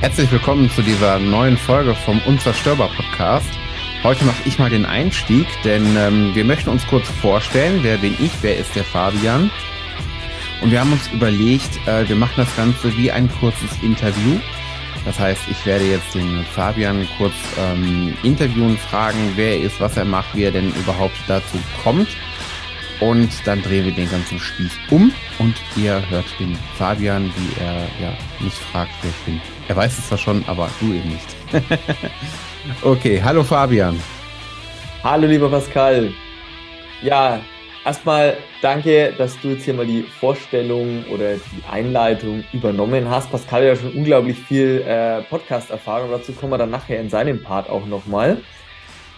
Herzlich willkommen zu dieser neuen Folge vom Unzerstörbar Podcast. Heute mache ich mal den Einstieg, denn ähm, wir möchten uns kurz vorstellen, wer bin ich, wer ist der Fabian. Und wir haben uns überlegt, äh, wir machen das Ganze wie ein kurzes Interview. Das heißt, ich werde jetzt den Fabian kurz ähm, interviewen, fragen, wer er ist, was er macht, wie er denn überhaupt dazu kommt. Und dann drehen wir den ganzen Spieß um und ihr hört den Fabian, wie er ja mich fragt, wer ich bin. Er weiß es zwar schon, aber du eben nicht. okay, hallo Fabian. Hallo lieber Pascal. Ja, erstmal danke, dass du jetzt hier mal die Vorstellung oder die Einleitung übernommen hast. Pascal hat ja schon unglaublich viel äh, Podcast-Erfahrung. Dazu kommen wir dann nachher in seinem Part auch nochmal.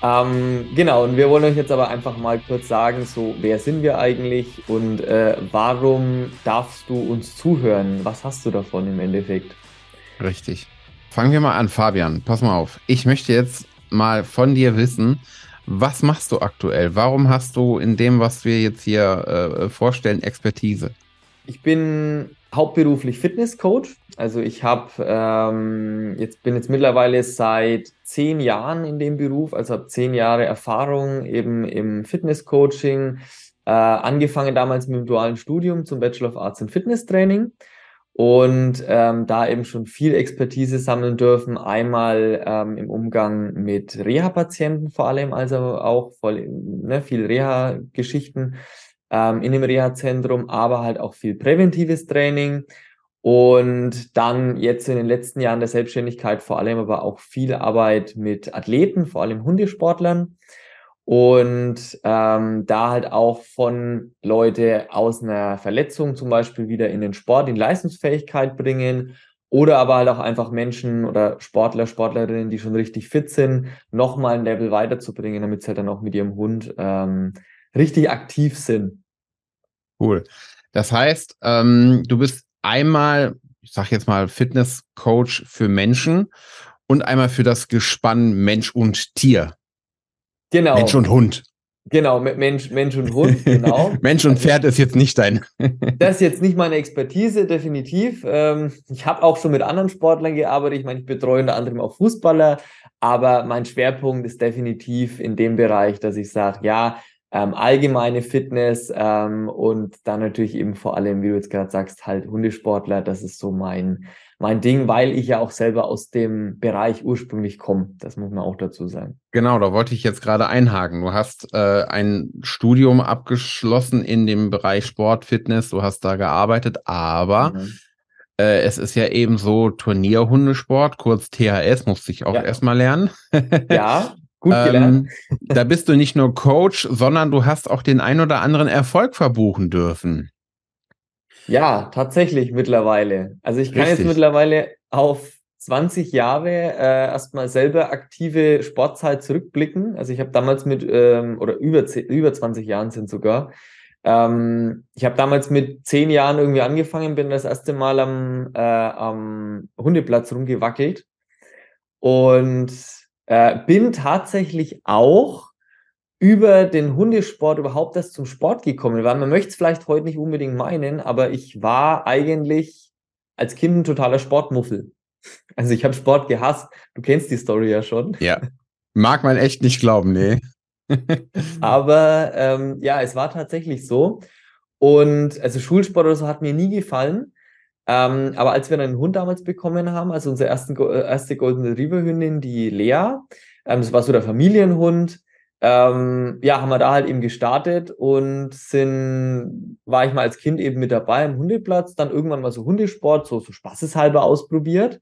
Ähm, genau, und wir wollen euch jetzt aber einfach mal kurz sagen, so, wer sind wir eigentlich und äh, warum darfst du uns zuhören? Was hast du davon im Endeffekt? Richtig. Fangen wir mal an, Fabian. Pass mal auf. Ich möchte jetzt mal von dir wissen, was machst du aktuell? Warum hast du in dem, was wir jetzt hier äh, vorstellen, Expertise? Ich bin hauptberuflich Fitnesscoach. Also ich habe ähm, jetzt bin jetzt mittlerweile seit zehn Jahren in dem Beruf, also habe zehn Jahre Erfahrung eben im Fitnesscoaching. Äh, angefangen damals mit dem dualen Studium zum Bachelor of Arts in Fitness Training und ähm, da eben schon viel Expertise sammeln dürfen. Einmal ähm, im Umgang mit Reha-Patienten vor allem, also auch voll, ne, viel Reha-Geschichten ähm, in dem Reha-Zentrum, aber halt auch viel präventives Training. Und dann jetzt in den letzten Jahren der Selbstständigkeit vor allem aber auch viel Arbeit mit Athleten, vor allem Hundesportlern. Und ähm, da halt auch von Leute aus einer Verletzung zum Beispiel wieder in den Sport, in Leistungsfähigkeit bringen. Oder aber halt auch einfach Menschen oder Sportler, Sportlerinnen, die schon richtig fit sind, nochmal ein Level weiterzubringen, damit sie halt dann auch mit ihrem Hund ähm, richtig aktiv sind. Cool. Das heißt, ähm, du bist einmal, ich sag jetzt mal, Fitnesscoach für Menschen und einmal für das Gespann Mensch und Tier. Genau. Mensch und Hund. Genau, Mensch, Mensch und Hund, genau. Mensch und Pferd ist jetzt nicht dein. das ist jetzt nicht meine Expertise, definitiv. Ähm, ich habe auch schon mit anderen Sportlern gearbeitet. Ich meine, ich betreue unter anderem auch Fußballer, aber mein Schwerpunkt ist definitiv in dem Bereich, dass ich sage, ja, ähm, allgemeine Fitness ähm, und dann natürlich eben vor allem, wie du jetzt gerade sagst, halt Hundesportler. Das ist so mein, mein Ding, weil ich ja auch selber aus dem Bereich ursprünglich komme. Das muss man auch dazu sagen. Genau, da wollte ich jetzt gerade einhaken. Du hast äh, ein Studium abgeschlossen in dem Bereich Sport, Fitness, du hast da gearbeitet, aber mhm. äh, es ist ja eben so Turnierhundesport, kurz THS, musste ich auch ja. erstmal lernen. ja, Gut gelernt. Ähm, da bist du nicht nur Coach, sondern du hast auch den ein oder anderen Erfolg verbuchen dürfen. Ja, tatsächlich mittlerweile. Also ich kann Richtig. jetzt mittlerweile auf 20 Jahre äh, erstmal selber aktive Sportzeit zurückblicken. Also ich habe damals mit, ähm, oder über, über 20 Jahren sind sogar, ähm, ich habe damals mit 10 Jahren irgendwie angefangen, bin das erste Mal am, äh, am Hundeplatz rumgewackelt. Und äh, bin tatsächlich auch über den Hundesport überhaupt erst zum Sport gekommen, weil man möchte es vielleicht heute nicht unbedingt meinen, aber ich war eigentlich als Kind ein totaler Sportmuffel. Also ich habe Sport gehasst. Du kennst die Story ja schon. Ja. Mag man echt nicht glauben, nee. aber ähm, ja, es war tatsächlich so. Und also Schulsport oder so hat mir nie gefallen. Ähm, aber als wir einen Hund damals bekommen haben, also unsere ersten, äh, erste Golden Retriever Hündin, die Lea, ähm, das war so der Familienhund, ähm, ja, haben wir da halt eben gestartet und sind, war ich mal als Kind eben mit dabei im Hundeplatz, dann irgendwann mal so Hundesport, so, so spaßeshalber ausprobiert.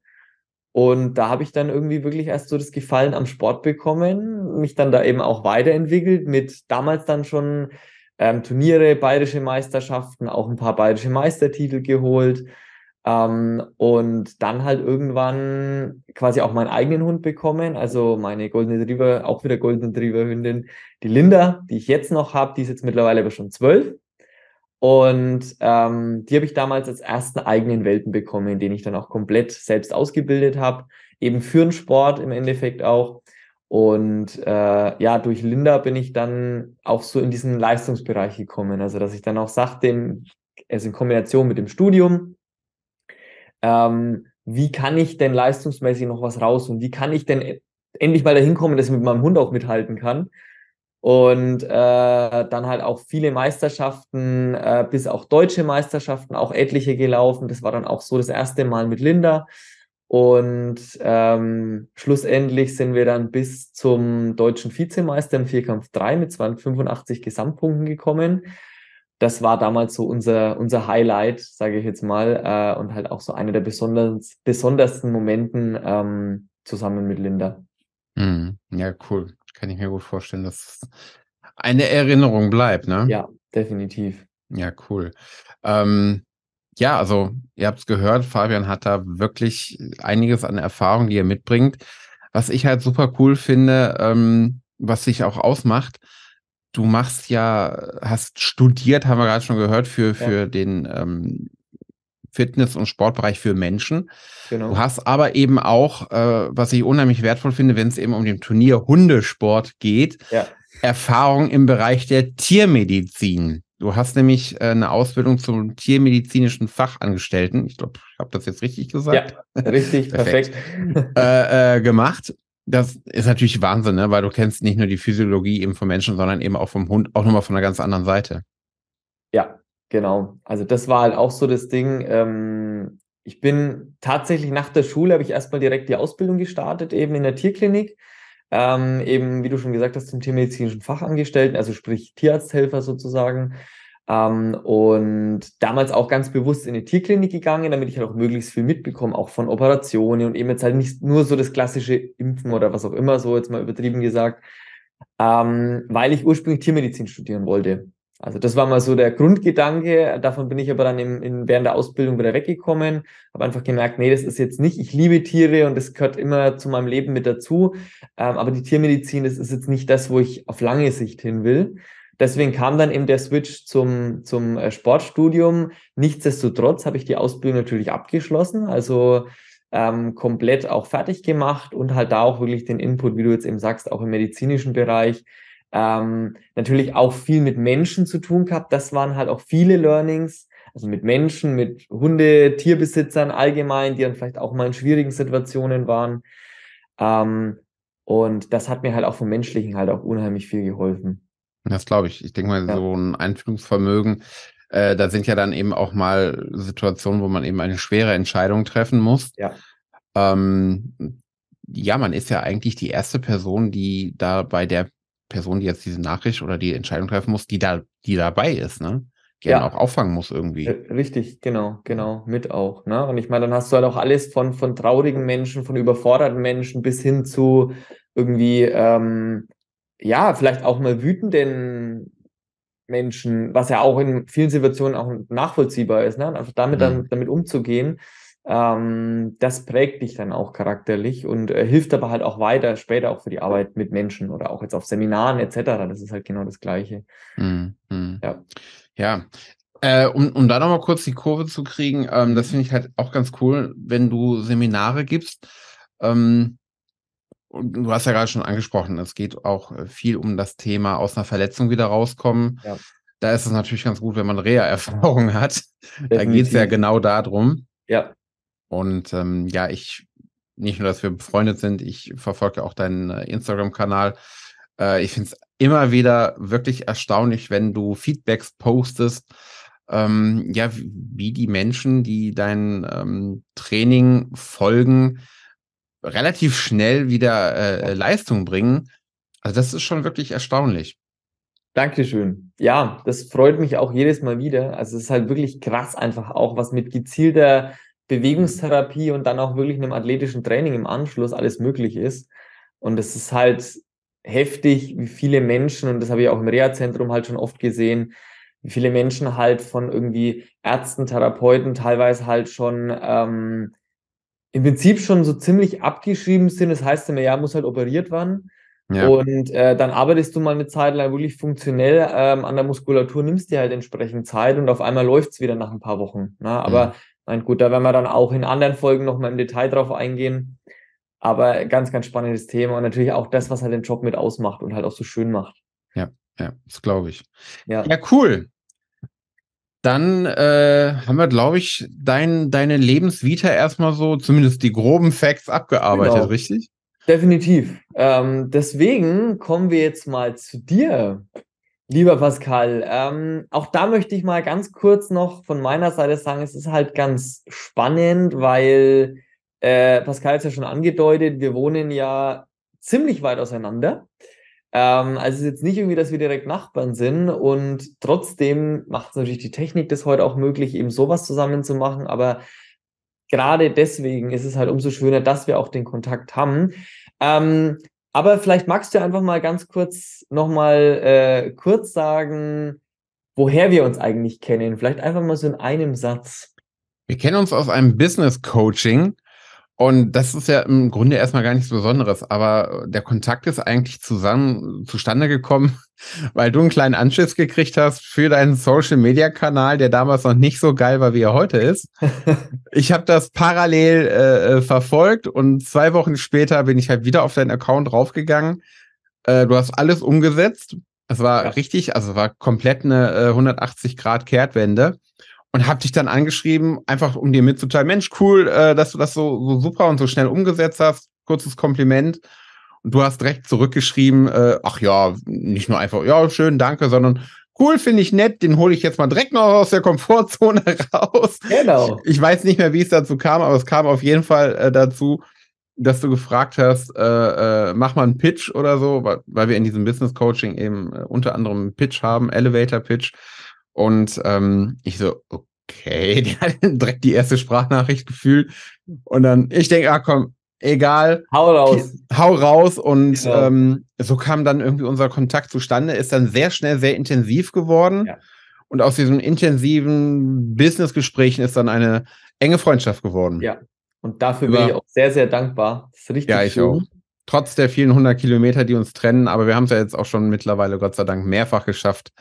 Und da habe ich dann irgendwie wirklich erst so das Gefallen am Sport bekommen, mich dann da eben auch weiterentwickelt mit damals dann schon ähm, Turniere, bayerische Meisterschaften, auch ein paar bayerische Meistertitel geholt. Ähm, und dann halt irgendwann quasi auch meinen eigenen Hund bekommen, also meine Golden Retriever, auch wieder Golden Retriever Hündin, die Linda, die ich jetzt noch habe, die ist jetzt mittlerweile aber schon zwölf. Und ähm, die habe ich damals als ersten eigenen Welpen bekommen, den ich dann auch komplett selbst ausgebildet habe, eben für den Sport im Endeffekt auch. Und äh, ja, durch Linda bin ich dann auch so in diesen Leistungsbereich gekommen. Also dass ich dann auch sagte, also in Kombination mit dem Studium, ähm, wie kann ich denn leistungsmäßig noch was raus und wie kann ich denn endlich mal dahin kommen, dass ich mit meinem Hund auch mithalten kann. Und äh, dann halt auch viele Meisterschaften, äh, bis auch deutsche Meisterschaften, auch etliche gelaufen. Das war dann auch so das erste Mal mit Linda. Und ähm, schlussendlich sind wir dann bis zum deutschen Vizemeister im Vierkampf 3 mit 285 Gesamtpunkten gekommen. Das war damals so unser, unser Highlight, sage ich jetzt mal, äh, und halt auch so einer der besonders, besondersten Momenten ähm, zusammen mit Linda. Mhm. Ja, cool. Kann ich mir gut vorstellen, dass eine Erinnerung bleibt, ne? Ja, definitiv. Ja, cool. Ähm, ja, also ihr habt es gehört, Fabian hat da wirklich einiges an Erfahrung, die er mitbringt. Was ich halt super cool finde, ähm, was sich auch ausmacht, du machst ja, hast studiert, haben wir gerade schon gehört, für, für ja. den ähm, Fitness- und Sportbereich für Menschen. Genau. Du hast aber eben auch, äh, was ich unheimlich wertvoll finde, wenn es eben um den Turnier Hundesport geht, ja. Erfahrung im Bereich der Tiermedizin. Du hast nämlich äh, eine Ausbildung zum tiermedizinischen Fachangestellten, ich glaube, ich habe das jetzt richtig gesagt. Ja, richtig, perfekt. perfekt. äh, äh, gemacht. Das ist natürlich Wahnsinn, ne? weil du kennst nicht nur die Physiologie eben vom Menschen, sondern eben auch vom Hund, auch nochmal von einer ganz anderen Seite. Ja, Genau, also das war halt auch so das Ding. Ähm, ich bin tatsächlich nach der Schule, habe ich erstmal direkt die Ausbildung gestartet, eben in der Tierklinik. Ähm, eben, wie du schon gesagt hast, zum tiermedizinischen Fachangestellten, also sprich Tierarzthelfer sozusagen. Ähm, und damals auch ganz bewusst in die Tierklinik gegangen, damit ich halt auch möglichst viel mitbekomme, auch von Operationen und eben jetzt halt nicht nur so das klassische Impfen oder was auch immer, so jetzt mal übertrieben gesagt, ähm, weil ich ursprünglich Tiermedizin studieren wollte. Also das war mal so der Grundgedanke. Davon bin ich aber dann in, in, während der Ausbildung wieder weggekommen. Habe einfach gemerkt, nee, das ist jetzt nicht. Ich liebe Tiere und das gehört immer zu meinem Leben mit dazu. Ähm, aber die Tiermedizin, das ist jetzt nicht das, wo ich auf lange Sicht hin will. Deswegen kam dann eben der Switch zum, zum äh, Sportstudium. Nichtsdestotrotz habe ich die Ausbildung natürlich abgeschlossen. Also ähm, komplett auch fertig gemacht und halt da auch wirklich den Input, wie du jetzt eben sagst, auch im medizinischen Bereich ähm, natürlich auch viel mit Menschen zu tun gehabt. Das waren halt auch viele Learnings, also mit Menschen, mit Hunde, Tierbesitzern allgemein, die dann vielleicht auch mal in schwierigen Situationen waren. Ähm, und das hat mir halt auch vom Menschlichen halt auch unheimlich viel geholfen. Das glaube ich. Ich denke mal, ja. so ein Einfühlungsvermögen, äh, da sind ja dann eben auch mal Situationen, wo man eben eine schwere Entscheidung treffen muss. Ja. Ähm, ja, man ist ja eigentlich die erste Person, die da bei der Person, die jetzt diese Nachricht oder die Entscheidung treffen muss, die da, die dabei ist, ne? Die ja. auch auffangen muss irgendwie. Äh, richtig, genau, genau, mit auch. Ne? Und ich meine, dann hast du halt auch alles von, von traurigen Menschen, von überforderten Menschen bis hin zu irgendwie, ähm, ja, vielleicht auch mal wütenden Menschen, was ja auch in vielen Situationen auch nachvollziehbar ist, ne? Einfach damit mhm. dann damit umzugehen ähm, das prägt dich dann auch charakterlich und äh, hilft aber halt auch weiter später auch für die Arbeit mit Menschen oder auch jetzt auf Seminaren etc. Das ist halt genau das Gleiche. Mhm. Ja. Ja. Äh, um, um da nochmal kurz die Kurve zu kriegen, ähm, das finde ich halt auch ganz cool, wenn du Seminare gibst. Ähm, und du hast ja gerade schon angesprochen, es geht auch äh, viel um das Thema aus einer Verletzung wieder rauskommen. Ja. Da ist es natürlich ganz gut, wenn man Reha-Erfahrung hat. Definitiv. Da geht es ja genau darum. Ja. Und ähm, ja, ich, nicht nur, dass wir befreundet sind, ich verfolge auch deinen äh, Instagram-Kanal. Äh, ich finde es immer wieder wirklich erstaunlich, wenn du Feedbacks postest, ähm, ja, wie die Menschen, die dein ähm, Training folgen, relativ schnell wieder äh, Leistung bringen. Also das ist schon wirklich erstaunlich. Dankeschön. Ja, das freut mich auch jedes Mal wieder. Also es ist halt wirklich krass einfach auch, was mit gezielter Bewegungstherapie und dann auch wirklich einem athletischen Training im Anschluss alles möglich ist. Und es ist halt heftig, wie viele Menschen, und das habe ich auch im Reha-Zentrum halt schon oft gesehen, wie viele Menschen halt von irgendwie Ärzten, Therapeuten teilweise halt schon ähm, im Prinzip schon so ziemlich abgeschrieben sind. Das heißt immer, ja, muss halt operiert werden. Ja. Und äh, dann arbeitest du mal eine Zeit lang wirklich funktionell ähm, an der Muskulatur, nimmst dir halt entsprechend Zeit und auf einmal läuft's wieder nach ein paar Wochen. Ne? Aber mhm. Nein, gut, da werden wir dann auch in anderen Folgen nochmal im Detail drauf eingehen. Aber ganz, ganz spannendes Thema und natürlich auch das, was halt den Job mit ausmacht und halt auch so schön macht. Ja, ja, das glaube ich. Ja. ja, cool. Dann äh, haben wir, glaube ich, dein, deine Lebensvita erstmal so, zumindest die groben Facts abgearbeitet, genau. richtig? Definitiv. Ähm, deswegen kommen wir jetzt mal zu dir, lieber Pascal. Ähm, auch da möchte ich mal ganz kurz noch von meiner Seite sagen, es ist halt ganz spannend, weil äh, Pascal hat es ja schon angedeutet, wir wohnen ja ziemlich weit auseinander. Ähm, also es ist jetzt nicht irgendwie, dass wir direkt Nachbarn sind und trotzdem macht es natürlich die Technik das heute auch möglich, eben sowas zusammen zu machen, aber gerade deswegen ist es halt umso schöner, dass wir auch den Kontakt haben. Ähm, aber vielleicht magst du einfach mal ganz kurz nochmal äh, kurz sagen, woher wir uns eigentlich kennen. Vielleicht einfach mal so in einem Satz. Wir kennen uns aus einem Business Coaching und das ist ja im Grunde erstmal gar nichts Besonderes, aber der Kontakt ist eigentlich zusammen zustande gekommen, weil du einen kleinen Anschiss gekriegt hast für deinen Social Media Kanal, der damals noch nicht so geil war, wie er heute ist. ich habe das parallel äh, äh, verfolgt und zwei Wochen später bin ich halt wieder auf deinen Account draufgegangen. Äh, du hast alles umgesetzt. Es war ja. richtig, also war komplett eine äh, 180 Grad Kehrtwende und habe dich dann angeschrieben, einfach um dir mitzuteilen, Mensch, cool, äh, dass du das so, so super und so schnell umgesetzt hast. Kurzes Kompliment. Und du hast direkt zurückgeschrieben, äh, ach ja, nicht nur einfach, ja, schön, danke, sondern cool, finde ich nett, den hole ich jetzt mal direkt noch aus der Komfortzone raus. Genau. Ich weiß nicht mehr, wie es dazu kam, aber es kam auf jeden Fall äh, dazu, dass du gefragt hast, äh, äh, mach mal einen Pitch oder so, weil, weil wir in diesem Business Coaching eben äh, unter anderem einen Pitch haben, Elevator Pitch. Und ähm, ich so, okay, die hat direkt die erste Sprachnachricht gefühlt. Und dann, ich denke, ah komm, egal. Hau raus. Hau raus. Und genau. ähm, so kam dann irgendwie unser Kontakt zustande, ist dann sehr schnell sehr intensiv geworden. Ja. Und aus diesen intensiven Business-Gesprächen ist dann eine enge Freundschaft geworden. Ja. Und dafür Über, bin ich auch sehr, sehr dankbar. Das ist richtig Ja, ich schön. auch. Trotz der vielen hundert Kilometer, die uns trennen, aber wir haben es ja jetzt auch schon mittlerweile, Gott sei Dank, mehrfach geschafft,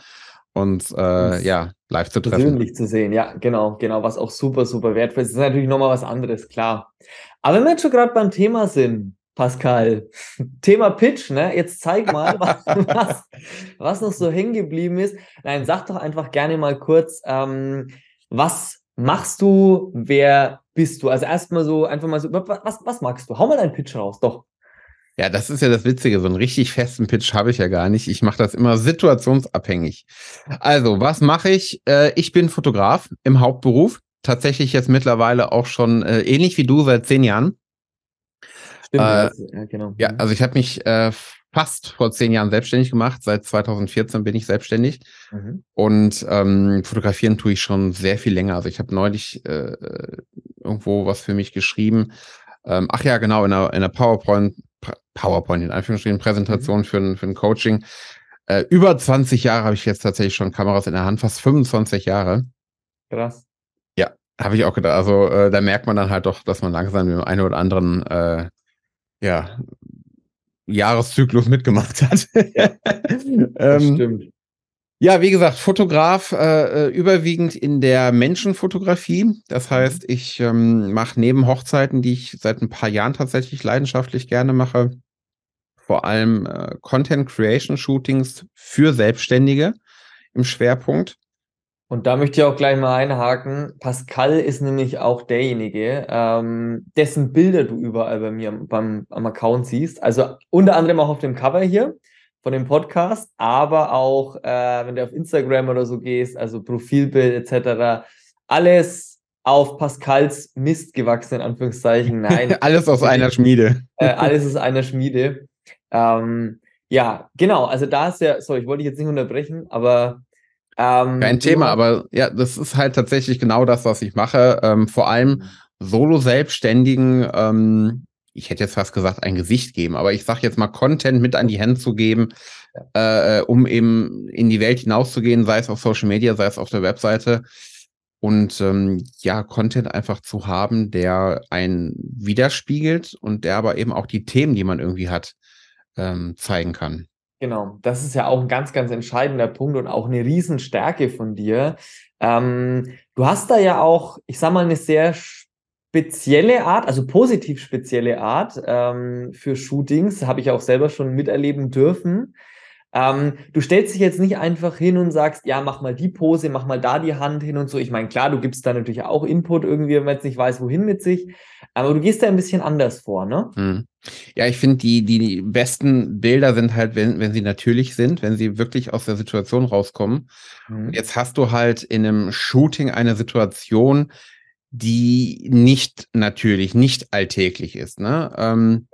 und äh, ja, live zu treffen. Persönlich zu sehen, ja, genau, genau, was auch super, super wertvoll ist. Das ist natürlich nochmal was anderes, klar. Aber wenn wir jetzt schon gerade beim Thema sind, Pascal, Thema Pitch, ne? Jetzt zeig mal, was, was, was noch so hängen geblieben ist. Nein, sag doch einfach gerne mal kurz, ähm, was machst du, wer bist du? Also erstmal so, einfach mal so, was, was magst du? Hau mal deinen Pitch raus, doch. Ja, das ist ja das Witzige. So einen richtig festen Pitch habe ich ja gar nicht. Ich mache das immer situationsabhängig. Also, was mache ich? Äh, ich bin Fotograf im Hauptberuf. Tatsächlich jetzt mittlerweile auch schon äh, ähnlich wie du seit zehn Jahren. Stimmt, äh, ja, genau. Ja, also ich habe mich äh, fast vor zehn Jahren selbstständig gemacht. Seit 2014 bin ich selbstständig. Mhm. Und ähm, fotografieren tue ich schon sehr viel länger. Also ich habe neulich äh, irgendwo was für mich geschrieben. Ähm, ach ja, genau, in der, in der PowerPoint PowerPoint in Anführungsstrichen Präsentation mhm. für, ein, für ein Coaching. Äh, über 20 Jahre habe ich jetzt tatsächlich schon Kameras in der Hand, fast 25 Jahre. Krass. Ja, habe ich auch gedacht. Also äh, da merkt man dann halt doch, dass man langsam mit dem einen oder anderen äh, ja, Jahreszyklus mitgemacht hat. Ja, das ähm, stimmt. Ja, wie gesagt, Fotograf äh, äh, überwiegend in der Menschenfotografie. Das mhm. heißt, ich ähm, mache neben Hochzeiten, die ich seit ein paar Jahren tatsächlich leidenschaftlich gerne mache, vor allem äh, Content Creation Shootings für Selbstständige im Schwerpunkt. Und da möchte ich auch gleich mal einhaken. Pascal ist nämlich auch derjenige, ähm, dessen Bilder du überall bei mir beim, am Account siehst. Also unter anderem auch auf dem Cover hier von dem Podcast, aber auch, äh, wenn du auf Instagram oder so gehst, also Profilbild etc., alles auf Pascals Mist gewachsen, in Anführungszeichen. Nein. alles aus einer Schmiede. Äh, alles aus einer Schmiede. Ähm, ja, genau. Also da ist ja, sorry, ich wollte dich jetzt nicht unterbrechen, aber ähm, kein Thema, aber ja, das ist halt tatsächlich genau das, was ich mache. Ähm, vor allem mhm. Solo-Selbstständigen ähm, ich hätte jetzt fast gesagt, ein Gesicht geben, aber ich sage jetzt mal Content mit an die Hand zu geben, äh, um eben in die Welt hinauszugehen, sei es auf Social Media, sei es auf der Webseite. Und ähm, ja, Content einfach zu haben, der einen widerspiegelt und der aber eben auch die Themen, die man irgendwie hat, ähm, zeigen kann. Genau, das ist ja auch ein ganz, ganz entscheidender Punkt und auch eine Riesenstärke von dir. Ähm, du hast da ja auch, ich sag mal, eine sehr spezielle Art, also positiv spezielle Art ähm, für Shootings, habe ich auch selber schon miterleben dürfen. Ähm, du stellst dich jetzt nicht einfach hin und sagst, ja, mach mal die Pose, mach mal da die Hand hin und so. Ich meine, klar, du gibst da natürlich auch Input irgendwie, wenn man jetzt nicht weiß, wohin mit sich. Aber du gehst da ein bisschen anders vor, ne? Hm. Ja, ich finde, die, die besten Bilder sind halt, wenn, wenn sie natürlich sind, wenn sie wirklich aus der Situation rauskommen. Mhm. Jetzt hast du halt in einem Shooting eine Situation, die nicht natürlich, nicht alltäglich ist. Ne? Ähm,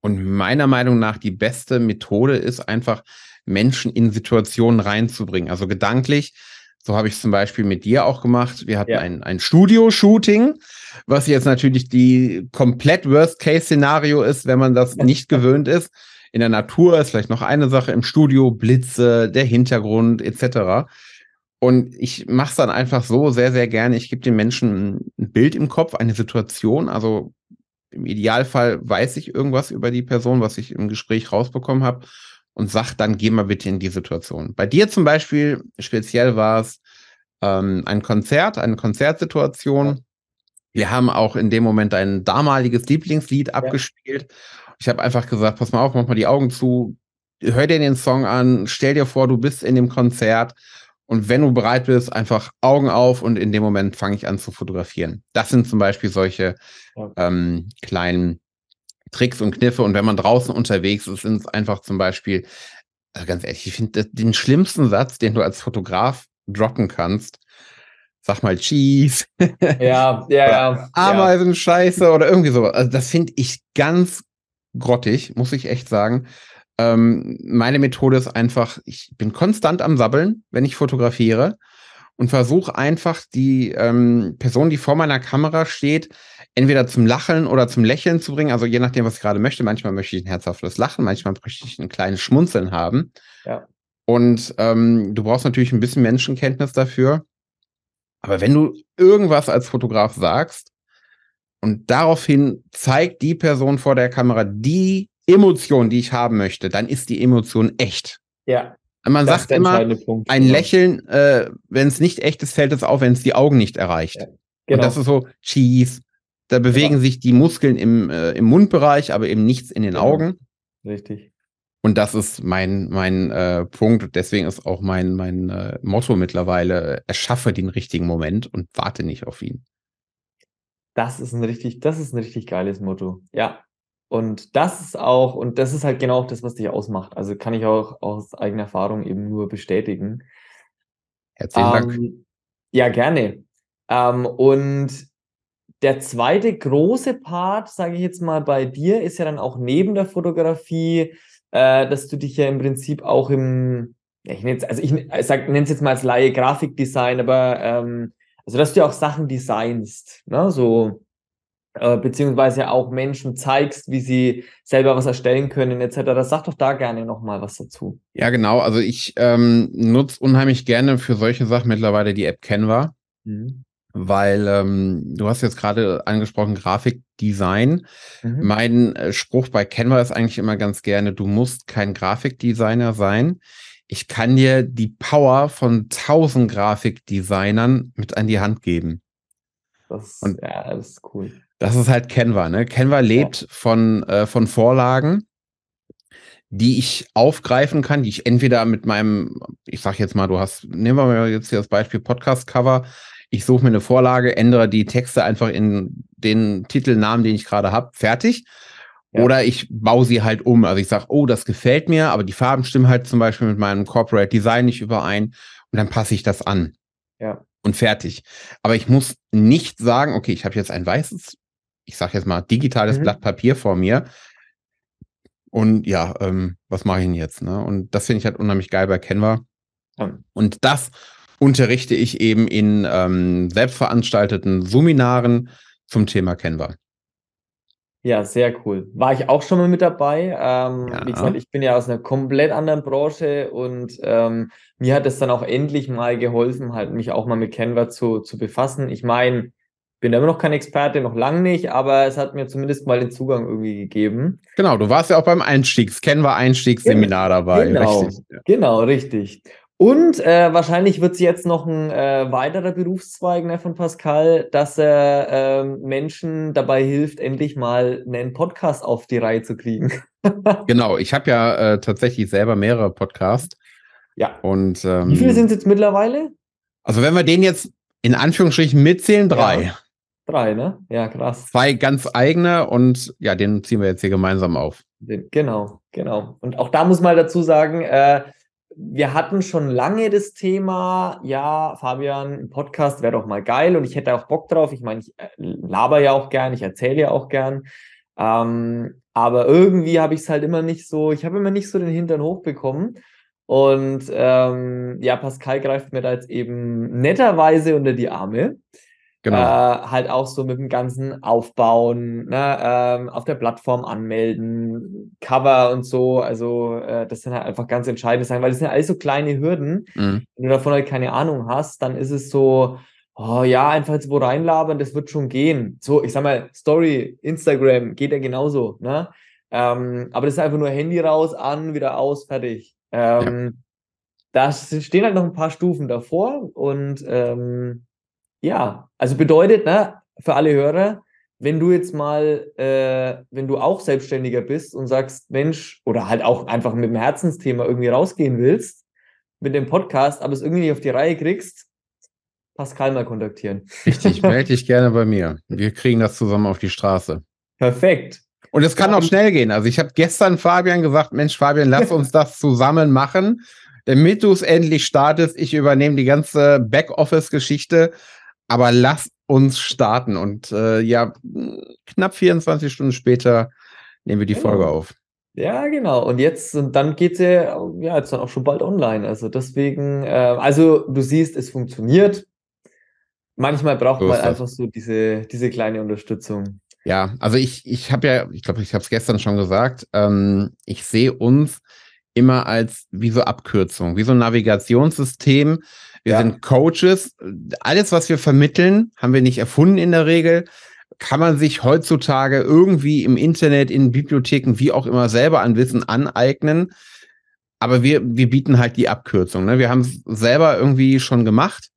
und meiner Meinung nach die beste Methode ist einfach, Menschen in Situationen reinzubringen. Also gedanklich, so habe ich es zum Beispiel mit dir auch gemacht. Wir hatten ja. ein, ein Studio-Shooting, was jetzt natürlich die komplett Worst-Case-Szenario ist, wenn man das nicht gewöhnt ist. In der Natur ist vielleicht noch eine Sache, im Studio Blitze, der Hintergrund etc. Und ich mache es dann einfach so sehr, sehr gerne. Ich gebe den Menschen ein Bild im Kopf, eine Situation. Also im Idealfall weiß ich irgendwas über die Person, was ich im Gespräch rausbekommen habe und sag dann, geh mal bitte in die Situation. Bei dir zum Beispiel, speziell war es ähm, ein Konzert, eine Konzertsituation. Wir haben auch in dem Moment ein damaliges Lieblingslied ja. abgespielt. Ich habe einfach gesagt, pass mal auf, mach mal die Augen zu, hör dir den Song an, stell dir vor, du bist in dem Konzert und wenn du bereit bist, einfach Augen auf und in dem Moment fange ich an zu fotografieren. Das sind zum Beispiel solche ja. ähm, kleinen Tricks und Kniffe. Und wenn man draußen unterwegs ist, sind es einfach zum Beispiel, also ganz ehrlich, ich finde den schlimmsten Satz, den du als Fotograf droppen kannst, sag mal Cheese. Ja, ja, ja. Ameisenscheiße oder irgendwie sowas. Also das finde ich ganz grottig, muss ich echt sagen. Ähm, meine Methode ist einfach, ich bin konstant am Sabbeln, wenn ich fotografiere und versuche einfach die ähm, Person, die vor meiner Kamera steht, entweder zum Lachen oder zum Lächeln zu bringen. Also je nachdem, was ich gerade möchte. Manchmal möchte ich ein herzhaftes Lachen, manchmal möchte ich ein kleines Schmunzeln haben. Ja. Und ähm, du brauchst natürlich ein bisschen Menschenkenntnis dafür. Aber wenn du irgendwas als Fotograf sagst und daraufhin zeigt die Person vor der Kamera die Emotion, die ich haben möchte, dann ist die Emotion echt. Ja. Man sagt immer, Punkt, ein Lächeln, äh, wenn es nicht echt ist, fällt es auf, wenn es die Augen nicht erreicht. Ja, genau. Und das ist so Cheese. Da bewegen genau. sich die Muskeln im, äh, im Mundbereich, aber eben nichts in den genau. Augen. Richtig. Und das ist mein, mein äh, Punkt. Deswegen ist auch mein, mein äh, Motto mittlerweile, erschaffe den richtigen Moment und warte nicht auf ihn. Das ist ein richtig, das ist ein richtig geiles Motto. Ja, und das ist auch, und das ist halt genau das, was dich ausmacht. Also kann ich auch aus eigener Erfahrung eben nur bestätigen. Herzlichen Dank. Ähm, ja, gerne. Ähm, und der zweite große Part, sage ich jetzt mal, bei dir ist ja dann auch neben der Fotografie, äh, dass du dich ja im Prinzip auch im, ich nenne es, also ich nenne es jetzt mal als Laie Grafikdesign, aber ähm, also dass du auch Sachen designst, ne? so äh, beziehungsweise auch Menschen zeigst, wie sie selber was erstellen können, etc. Sag doch da gerne nochmal was dazu. Ja, genau. Also ich ähm, nutze unheimlich gerne für solche Sachen mittlerweile die App Canva. Mhm. Weil ähm, du hast jetzt gerade angesprochen, Grafikdesign. Mhm. Mein äh, Spruch bei Canva ist eigentlich immer ganz gerne, du musst kein Grafikdesigner sein. Ich kann dir die Power von tausend Grafikdesignern mit an die Hand geben. Das, Und ja, das ist cool. Das ist halt Canva, ne? Canva lebt ja. von, äh, von Vorlagen, die ich aufgreifen kann, die ich entweder mit meinem, ich sag jetzt mal, du hast, nehmen wir mal jetzt hier das Beispiel Podcast-Cover. Ich suche mir eine Vorlage, ändere die Texte einfach in den Titelnamen, den ich gerade habe, fertig. Ja. Oder ich baue sie halt um. Also ich sage, oh, das gefällt mir, aber die Farben stimmen halt zum Beispiel mit meinem Corporate Design nicht überein und dann passe ich das an. Ja. Und fertig. Aber ich muss nicht sagen, okay, ich habe jetzt ein weißes ich sage jetzt mal, digitales mhm. Blatt Papier vor mir. Und ja, ähm, was mache ich denn jetzt? Ne? Und das finde ich halt unheimlich geil bei Canva. Mhm. Und das unterrichte ich eben in ähm, selbstveranstalteten Seminaren zum Thema Canva. Ja, sehr cool. War ich auch schon mal mit dabei. Ähm, ja. Wie gesagt, ich bin ja aus einer komplett anderen Branche und ähm, mir hat es dann auch endlich mal geholfen, halt mich auch mal mit Canva zu, zu befassen. Ich meine, bin immer noch kein Experte, noch lange nicht, aber es hat mir zumindest mal den Zugang irgendwie gegeben. Genau, du warst ja auch beim Einstiegs, Canva Einstiegsseminar dabei. Genau, richtig. genau, richtig. Und äh, wahrscheinlich wird es jetzt noch ein äh, weiterer Berufszweig ne, von Pascal, dass er äh, Menschen dabei hilft, endlich mal einen Podcast auf die Reihe zu kriegen. genau, ich habe ja äh, tatsächlich selber mehrere Podcasts. Ja. Und ähm, wie viele sind es jetzt mittlerweile? Also wenn wir den jetzt in Anführungsstrichen mitzählen, drei. Ja. Drei, ne? Ja, krass. Zwei ganz eigene und ja, den ziehen wir jetzt hier gemeinsam auf. Genau, genau. Und auch da muss man dazu sagen, äh, wir hatten schon lange das Thema, ja, Fabian, ein Podcast wäre doch mal geil und ich hätte auch Bock drauf. Ich meine, ich äh, laber ja auch gern, ich erzähle ja auch gern. Ähm, aber irgendwie habe ich es halt immer nicht so, ich habe immer nicht so den Hintern hochbekommen. Und ähm, ja, Pascal greift mir da jetzt eben netterweise unter die Arme. Genau. Äh, halt auch so mit dem ganzen Aufbauen, ne, ähm, auf der Plattform anmelden, Cover und so. Also, äh, das sind halt einfach ganz entscheidende Sachen, weil das sind alles so kleine Hürden. Mhm. Wenn du davon halt keine Ahnung hast, dann ist es so, oh ja, einfach jetzt wo reinlabern, das wird schon gehen. So, ich sag mal, Story, Instagram geht ja genauso, ne? Ähm, aber das ist einfach nur Handy raus, an, wieder aus, fertig. Ähm, ja. Da stehen halt noch ein paar Stufen davor und ähm, ja, also bedeutet, ne, für alle Hörer, wenn du jetzt mal, äh, wenn du auch Selbstständiger bist und sagst, Mensch, oder halt auch einfach mit dem Herzensthema irgendwie rausgehen willst, mit dem Podcast, aber es irgendwie nicht auf die Reihe kriegst, Pascal mal kontaktieren. Richtig, melde dich gerne bei mir. Wir kriegen das zusammen auf die Straße. Perfekt. Und es kann auch schnell gehen. Also ich habe gestern Fabian gesagt, Mensch, Fabian, lass uns das zusammen machen, damit du es endlich startest. Ich übernehme die ganze Backoffice-Geschichte aber lass uns starten. Und äh, ja, knapp 24 Stunden später nehmen wir die genau. Folge auf. Ja, genau. Und jetzt, und dann geht sie ja jetzt dann auch schon bald online. Also deswegen, äh, also du siehst, es funktioniert. Manchmal braucht so man einfach so diese, diese kleine Unterstützung. Ja, also ich, ich habe ja, ich glaube, ich habe es gestern schon gesagt, ähm, ich sehe uns immer als wie so Abkürzung, wie so ein Navigationssystem, wir ja. sind Coaches. Alles, was wir vermitteln, haben wir nicht erfunden in der Regel. Kann man sich heutzutage irgendwie im Internet, in Bibliotheken, wie auch immer selber an Wissen aneignen. Aber wir, wir bieten halt die Abkürzung. Ne? Wir haben es selber irgendwie schon gemacht.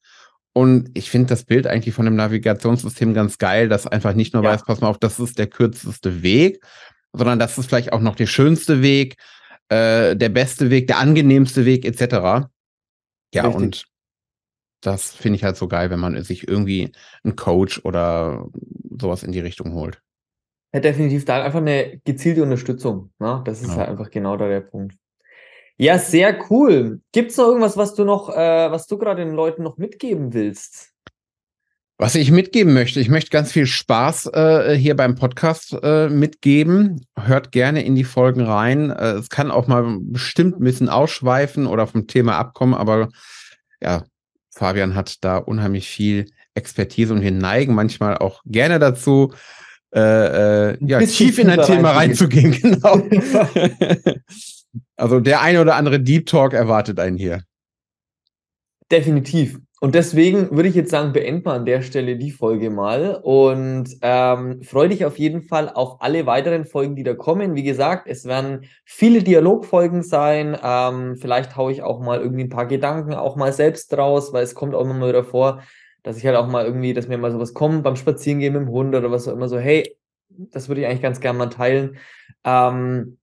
Und ich finde das Bild eigentlich von dem Navigationssystem ganz geil, dass einfach nicht nur ja. weiß, pass mal auf, das ist der kürzeste Weg, sondern das ist vielleicht auch noch der schönste Weg, äh, der beste Weg, der angenehmste Weg, etc. Ja, Richtig. und das finde ich halt so geil, wenn man sich irgendwie einen Coach oder sowas in die Richtung holt. Ja, definitiv da einfach eine gezielte Unterstützung. Ne? Das ist ja. halt einfach genau da der Punkt. Ja, sehr cool. Gibt es noch irgendwas, was du noch, äh, was du gerade den Leuten noch mitgeben willst? Was ich mitgeben möchte, ich möchte ganz viel Spaß äh, hier beim Podcast äh, mitgeben. Hört gerne in die Folgen rein. Äh, es kann auch mal bestimmt ein bisschen ausschweifen oder vom Thema abkommen, aber ja, Fabian hat da unheimlich viel Expertise und wir neigen manchmal auch gerne dazu, äh, äh, ja, tief in ein Thema reinzugehen. Genau. also der eine oder andere Deep Talk erwartet einen hier. Definitiv. Und deswegen würde ich jetzt sagen, beenden wir an der Stelle die Folge mal und ähm, freue dich auf jeden Fall auf alle weiteren Folgen, die da kommen. Wie gesagt, es werden viele Dialogfolgen sein. Ähm, vielleicht haue ich auch mal irgendwie ein paar Gedanken auch mal selbst raus, weil es kommt auch immer mal wieder vor, dass ich halt auch mal irgendwie, dass mir mal sowas kommt beim Spazierengehen mit dem Hund oder was auch immer so, hey, das würde ich eigentlich ganz gerne mal teilen. Ähm,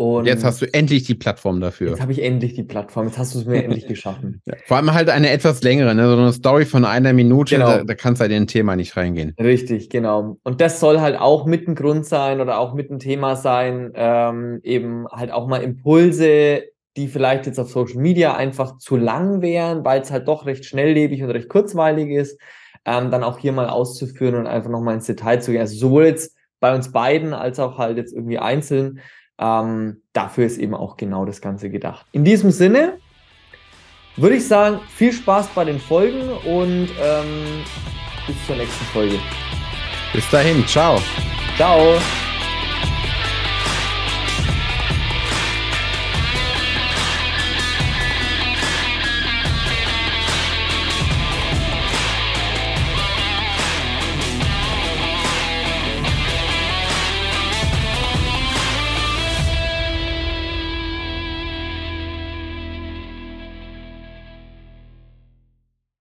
und jetzt hast du endlich die Plattform dafür. Jetzt habe ich endlich die Plattform. Jetzt hast du es mir endlich geschaffen. Ja, vor allem halt eine etwas längere, ne? so eine Story von einer Minute. Genau. Da, da kannst du halt in ein Thema nicht reingehen. Richtig, genau. Und das soll halt auch mit ein Grund sein oder auch mit ein Thema sein, ähm, eben halt auch mal Impulse, die vielleicht jetzt auf Social Media einfach zu lang wären, weil es halt doch recht schnelllebig und recht kurzweilig ist, ähm, dann auch hier mal auszuführen und einfach nochmal ins Detail zu gehen. Also sowohl jetzt bei uns beiden als auch halt jetzt irgendwie einzeln ähm, dafür ist eben auch genau das Ganze gedacht. In diesem Sinne würde ich sagen, viel Spaß bei den Folgen und ähm, bis zur nächsten Folge. Bis dahin, ciao. Ciao.